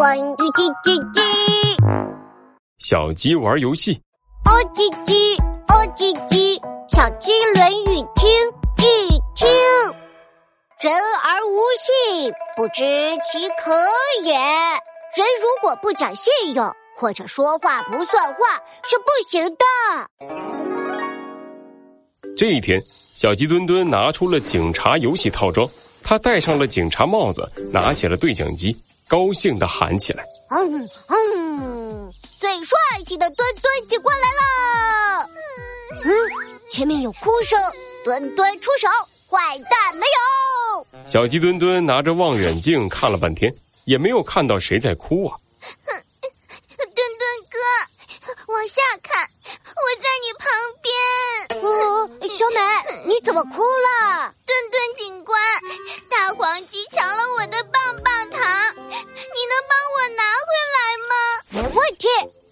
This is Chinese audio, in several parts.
关于叽叽叽，小鸡玩游戏，哦叽叽，哦叽叽，小鸡论语听一听。人而无信，不知其可也。人如果不讲信用，或者说话不算话，是不行的。这一天，小鸡墩墩拿出了警察游戏套装，他戴上了警察帽子，拿起了对讲机，高兴的喊起来：“嗯嗯，最帅气的墩墩警官来了！嗯，前面有哭声，墩墩出手，坏蛋没有。”小鸡墩墩拿着望远镜看了半天，也没有看到谁在哭啊。墩墩哥，往下看，我在你旁边。哦，小美，你怎么哭了？墩墩警官，大黄鸡抢了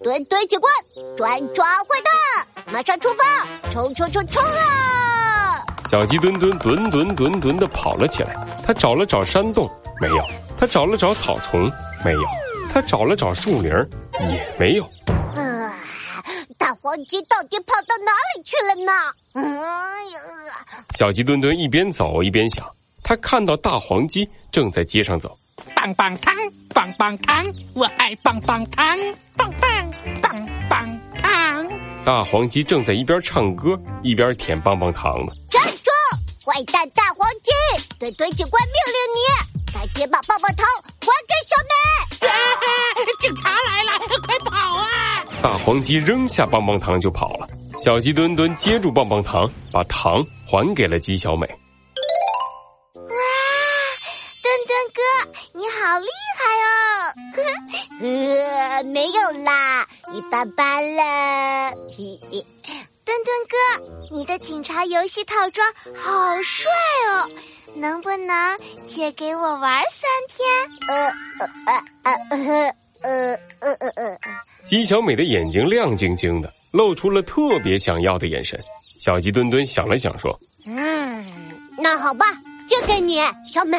题，墩墩警官专抓坏蛋，马上出发，冲冲冲冲啊！小鸡墩墩墩墩墩墩的跑了起来，他找了找山洞，没有；他找了找草丛，没有；他找了找树林，也没有。啊，大黄鸡到底跑到哪里去了呢？嗯，小鸡墩墩一边走一边想，他看到大黄鸡正在街上走，棒棒糖，棒棒糖，我爱棒棒糖，棒棒棒棒糖。大黄鸡正在一边唱歌一边舔棒棒糖呢。站住！坏蛋大黄鸡，墩墩警官命令你赶紧把棒棒糖还给小美。啊警察来了，快跑啊！大黄鸡扔下棒棒糖就跑了。小鸡墩墩接住棒棒糖，把糖还给了鸡小美。哇，墩墩哥，你好厉害哦！呃，没有啦，一般般了。墩墩哥，你的警察游戏套装好帅哦，能不能借给我玩三天？呃呃呃呃呃呃呃呃。金小美的眼睛亮晶晶的，露出了特别想要的眼神。小鸡墩墩想了想说：“嗯，那好吧，就给你，小美。”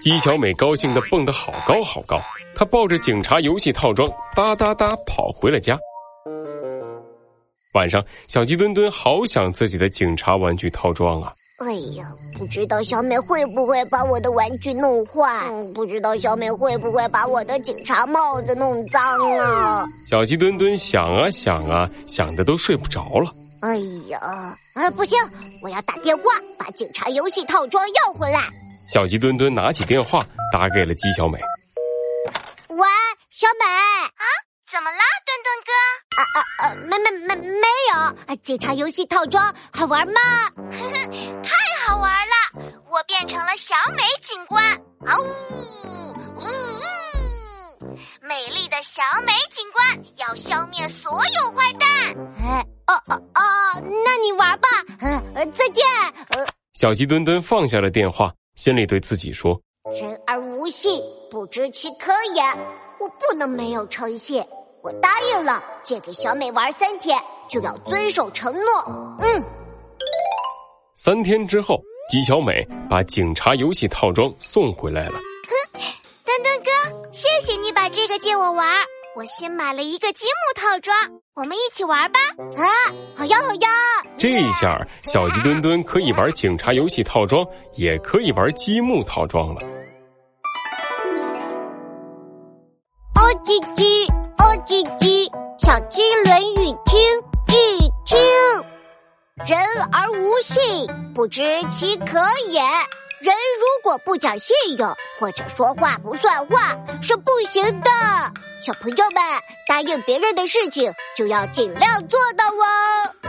鸡小美高兴的蹦得好高好高。”她抱着警察游戏套装，哒哒哒跑回了家。晚上，小鸡墩墩好想自己的警察玩具套装啊！哎呀，不知道小美会不会把我的玩具弄坏？嗯，不知道小美会不会把我的警察帽子弄脏啊？小鸡墩墩想啊想啊，想的都睡不着了。哎呀，啊，不行，我要打电话把警察游戏套装要回来。小鸡墩墩拿起电话打给了鸡小美。喂，小美啊，怎么啦，墩墩哥？啊啊啊，没没没没有，啊警察游戏套装好玩吗？太好玩了！我变成了小美警官，啊呜，呜呜！美丽的小美警官要消灭所有坏蛋。哎，哦哦哦，那你玩吧，呃呃，再见。呃，小鸡墩墩放下了电话，心里对自己说人而无信，不知其可也。我不能没有诚信，我答应了，借给小美玩三天，就要遵守承诺。嗯，：“三天之后，吉小美把警察游戏套装送回来了。哼墩墩哥，谢谢你把这个借我玩，我新买了一个积木套装，我们一起玩吧。啊，好呀好呀。这一下，小鸡墩墩可以玩警察游戏套装，也可以玩积木套装了。哦叽叽，哦叽叽，小鸡论语听一听。人而无信，不知其可也。人如果不讲信用，或者说话不算话，是不行的。小朋友们，答应别人的事情就要尽量做到哦。